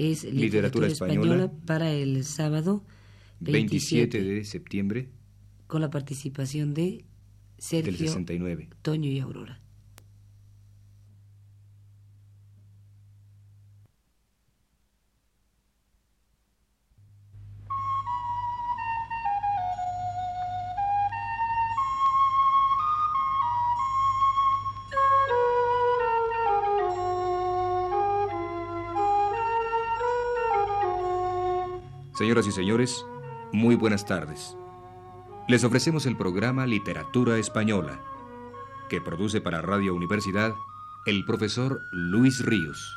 es Literatura, española, para el sábado 27, de septiembre. Con la participación de Sergio, del 69. Toño y Aurora. Señoras y señores, muy buenas tardes. Les ofrecemos el programa Literatura Española, que produce para Radio Universidad el profesor Luis Ríos.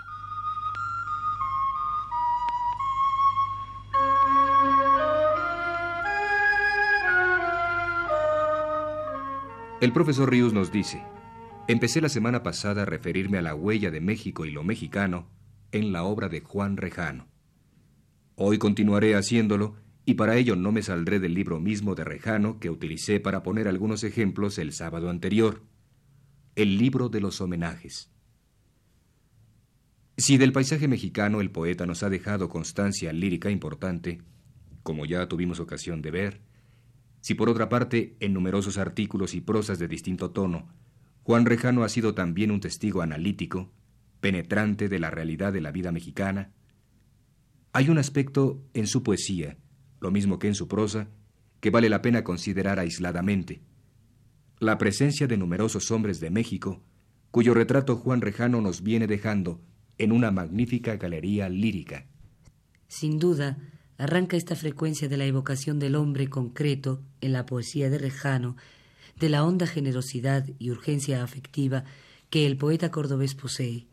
El profesor Ríos nos dice, empecé la semana pasada a referirme a la huella de México y lo mexicano en la obra de Juan Rejano. Hoy continuaré haciéndolo y para ello no me saldré del libro mismo de Rejano que utilicé para poner algunos ejemplos el sábado anterior, el libro de los homenajes. Si del paisaje mexicano el poeta nos ha dejado constancia lírica importante, como ya tuvimos ocasión de ver, si por otra parte en numerosos artículos y prosas de distinto tono, Juan Rejano ha sido también un testigo analítico, penetrante de la realidad de la vida mexicana, hay un aspecto en su poesía, lo mismo que en su prosa, que vale la pena considerar aisladamente. La presencia de numerosos hombres de México, cuyo retrato Juan Rejano nos viene dejando en una magnífica galería lírica. Sin duda, arranca esta frecuencia de la evocación del hombre concreto en la poesía de Rejano, de la honda generosidad y urgencia afectiva que el poeta cordobés posee,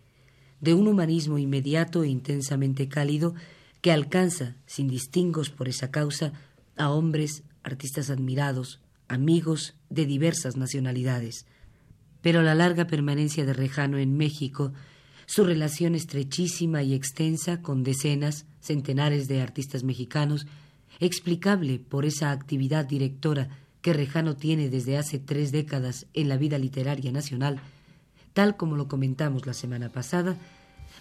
de un humanismo inmediato e intensamente cálido que alcanza, sin distingos por esa causa, a hombres, artistas admirados, amigos de diversas nacionalidades. Pero la larga permanencia de Rejano en México, su relación estrechísima y extensa con decenas, centenares de artistas mexicanos, explicable por esa actividad directora que Rejano tiene desde hace tres décadas en la vida literaria nacional, tal como lo comentamos la semana pasada,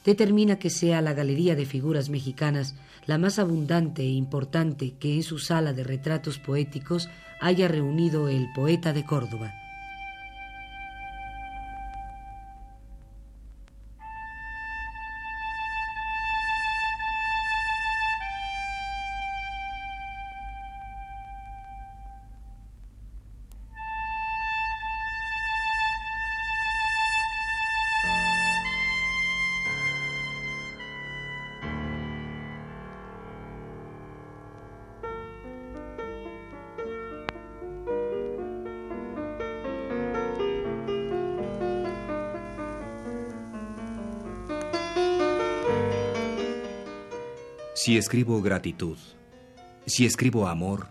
determina que sea la Galería de Figuras Mexicanas la más abundante e importante que en su sala de retratos poéticos haya reunido el poeta de Córdoba. Si escribo gratitud, si escribo amor,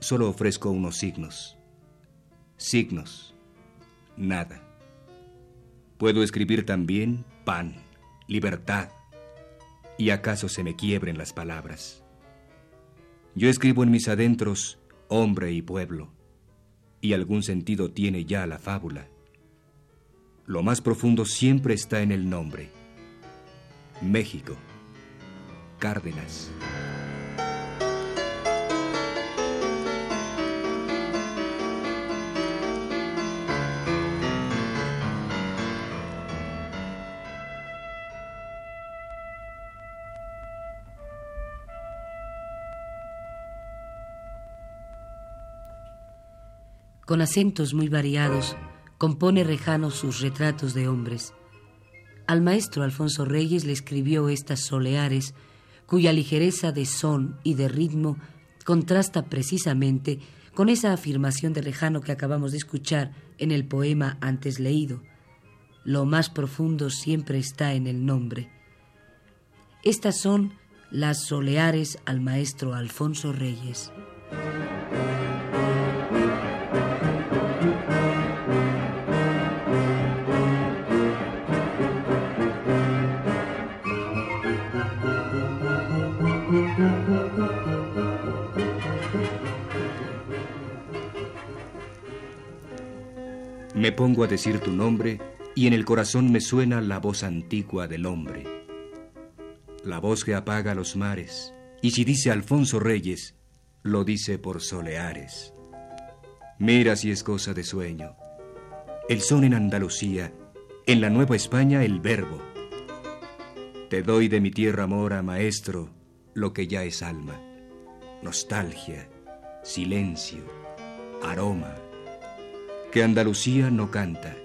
solo ofrezco unos signos. Signos, nada. Puedo escribir también pan, libertad, y acaso se me quiebren las palabras. Yo escribo en mis adentros hombre y pueblo, y algún sentido tiene ya la fábula. Lo más profundo siempre está en el nombre. México. Cárdenas. Con acentos muy variados, compone Rejano sus retratos de hombres. Al maestro Alfonso Reyes le escribió estas soleares cuya ligereza de son y de ritmo contrasta precisamente con esa afirmación de Rejano que acabamos de escuchar en el poema antes leído. Lo más profundo siempre está en el nombre. Estas son las soleares al maestro Alfonso Reyes. Me pongo a decir tu nombre y en el corazón me suena la voz antigua del hombre. la voz que apaga los mares, y si dice Alfonso Reyes, lo dice por soleares. Mira si es cosa de sueño. El son en Andalucía, en la Nueva España el verbo. Te doy de mi tierra mora, maestro, lo que ya es alma. Nostalgia, silencio, aroma. Que Andalucía no canta.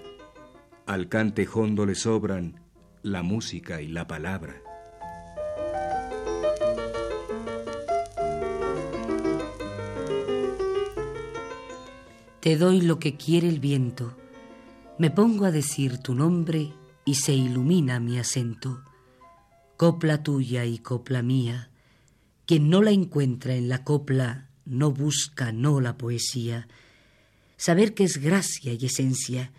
Al cante hondo le sobran la música y la palabra. Te doy lo que quiere el viento. Me pongo a decir tu nombre y se ilumina mi acento. Copla tuya y copla mía. Quien no la encuentra en la copla no busca no la poesía. Saber que es gracia y esencia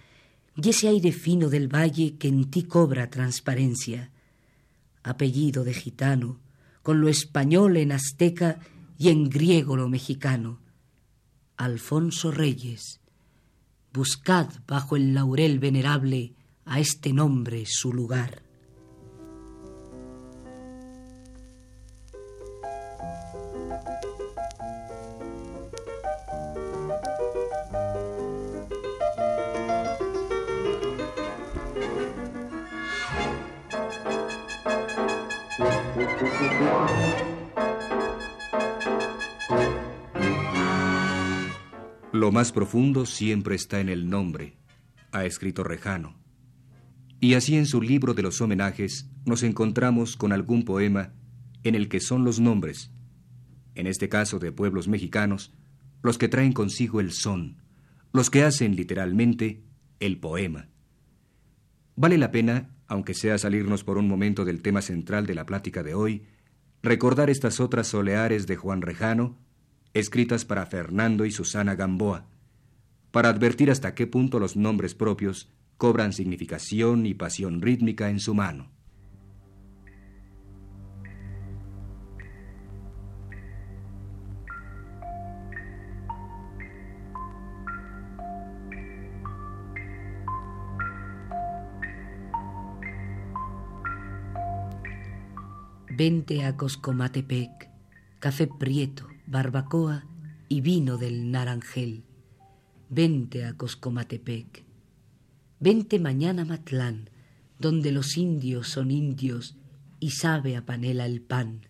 y ese aire fino del valle que en ti cobra transparencia. Apellido de gitano, con lo español en azteca y en griego lo mexicano. Alfonso Reyes, buscad bajo el laurel venerable a este nombre su lugar. Lo más profundo siempre está en el nombre, ha escrito Rejano. Y así en su libro de los homenajes nos encontramos con algún poema en el que son los nombres, en este caso de pueblos mexicanos, los que traen consigo el son, los que hacen literalmente el poema. Vale la pena, aunque sea salirnos por un momento del tema central de la plática de hoy, recordar estas otras soleares de Juan Rejano, escritas para Fernando y Susana Gamboa, para advertir hasta qué punto los nombres propios cobran significación y pasión rítmica en su mano. Vente a Coscomatepec, café prieto, barbacoa y vino del naranjel. Vente a Coscomatepec. Vente mañana Matlán, donde los indios son indios y sabe a panela el pan.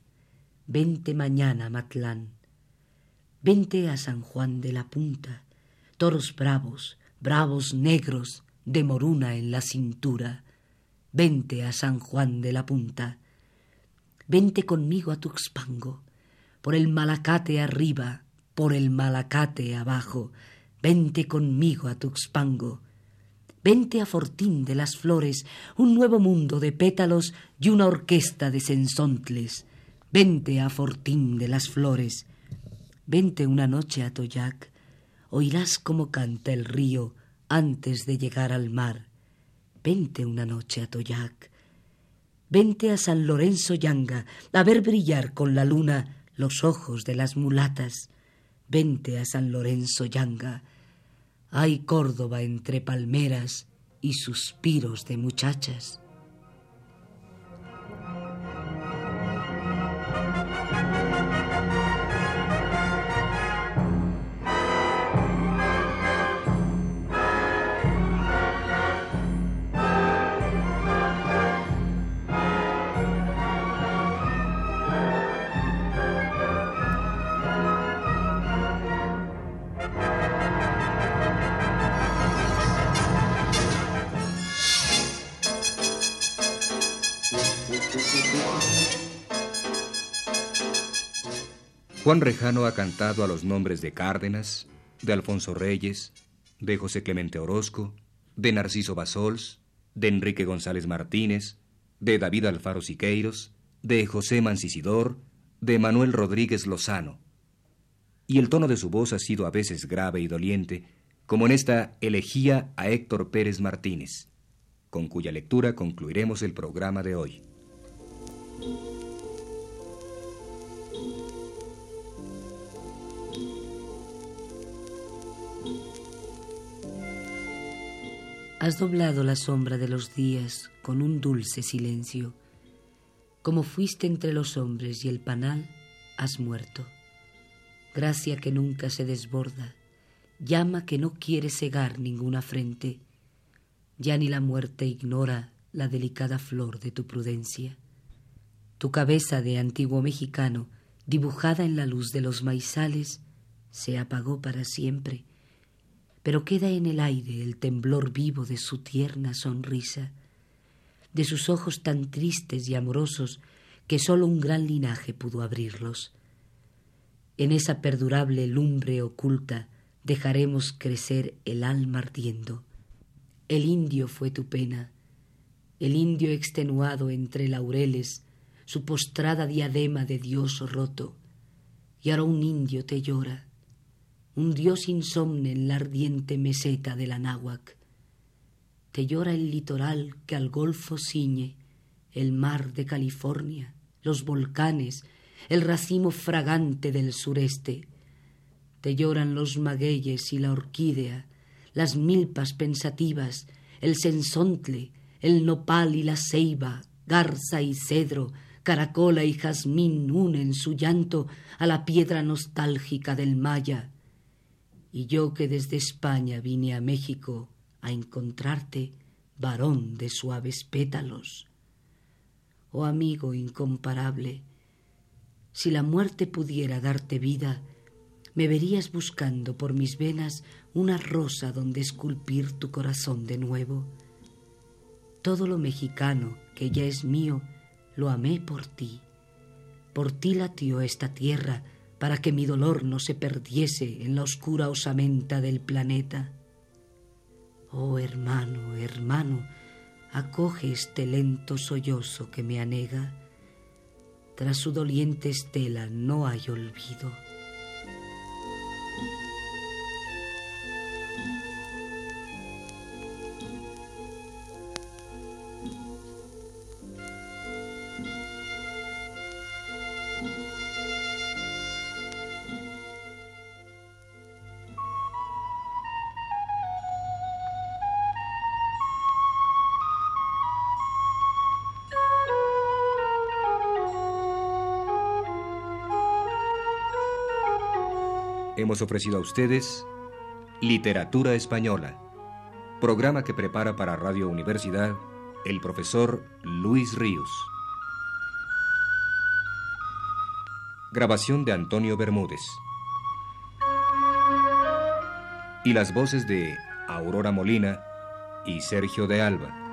Vente mañana Matlán. Vente a San Juan de la Punta, toros bravos, bravos negros, de moruna en la cintura. Vente a San Juan de la Punta. Vente conmigo a Tuxpango por el malacate arriba, por el malacate abajo, vente conmigo a Tuxpango. Vente a Fortín de las Flores, un nuevo mundo de pétalos y una orquesta de sensontles. Vente a Fortín de las Flores. Vente una noche a Toyac, oirás cómo canta el río antes de llegar al mar. Vente una noche a Toyac. Vente a San Lorenzo Yanga a ver brillar con la luna los ojos de las mulatas. Vente a San Lorenzo Yanga. Hay Córdoba entre palmeras y suspiros de muchachas. Juan Rejano ha cantado a los nombres de Cárdenas, de Alfonso Reyes, de José Clemente Orozco, de Narciso Basols, de Enrique González Martínez, de David Alfaro Siqueiros, de José Mancisidor, de Manuel Rodríguez Lozano. Y el tono de su voz ha sido a veces grave y doliente, como en esta elegía a Héctor Pérez Martínez, con cuya lectura concluiremos el programa de hoy. Has doblado la sombra de los días con un dulce silencio. Como fuiste entre los hombres y el panal, has muerto. Gracia que nunca se desborda, llama que no quiere cegar ninguna frente. Ya ni la muerte ignora la delicada flor de tu prudencia. Tu cabeza de antiguo mexicano, dibujada en la luz de los maizales, se apagó para siempre, pero queda en el aire el temblor vivo de su tierna sonrisa, de sus ojos tan tristes y amorosos que sólo un gran linaje pudo abrirlos. En esa perdurable lumbre oculta dejaremos crecer el alma ardiendo. El indio fue tu pena, el indio extenuado entre laureles, su postrada diadema de Dios roto, y ahora un indio te llora, un dios insomne en la ardiente meseta del Anáhuac. Te llora el litoral que al golfo ciñe, el mar de California, los volcanes, el racimo fragante del sureste. Te lloran los magueyes y la orquídea, las milpas pensativas, el sensontle, el nopal y la ceiba, garza y cedro, caracola y jazmín unen su llanto a la piedra nostálgica del Maya. Y yo que desde España vine a México a encontrarte, varón de suaves pétalos. Oh amigo incomparable, si la muerte pudiera darte vida, me verías buscando por mis venas una rosa donde esculpir tu corazón de nuevo todo lo mexicano que ya es mío, lo amé por ti. Por ti latió esta tierra para que mi dolor no se perdiese en la oscura osamenta del planeta. Oh hermano, hermano, acoge este lento sollozo que me anega. Tras su doliente estela no hay olvido. Hemos ofrecido a ustedes Literatura Española, programa que prepara para Radio Universidad el profesor Luis Ríos. Grabación de Antonio Bermúdez. Y las voces de Aurora Molina y Sergio de Alba.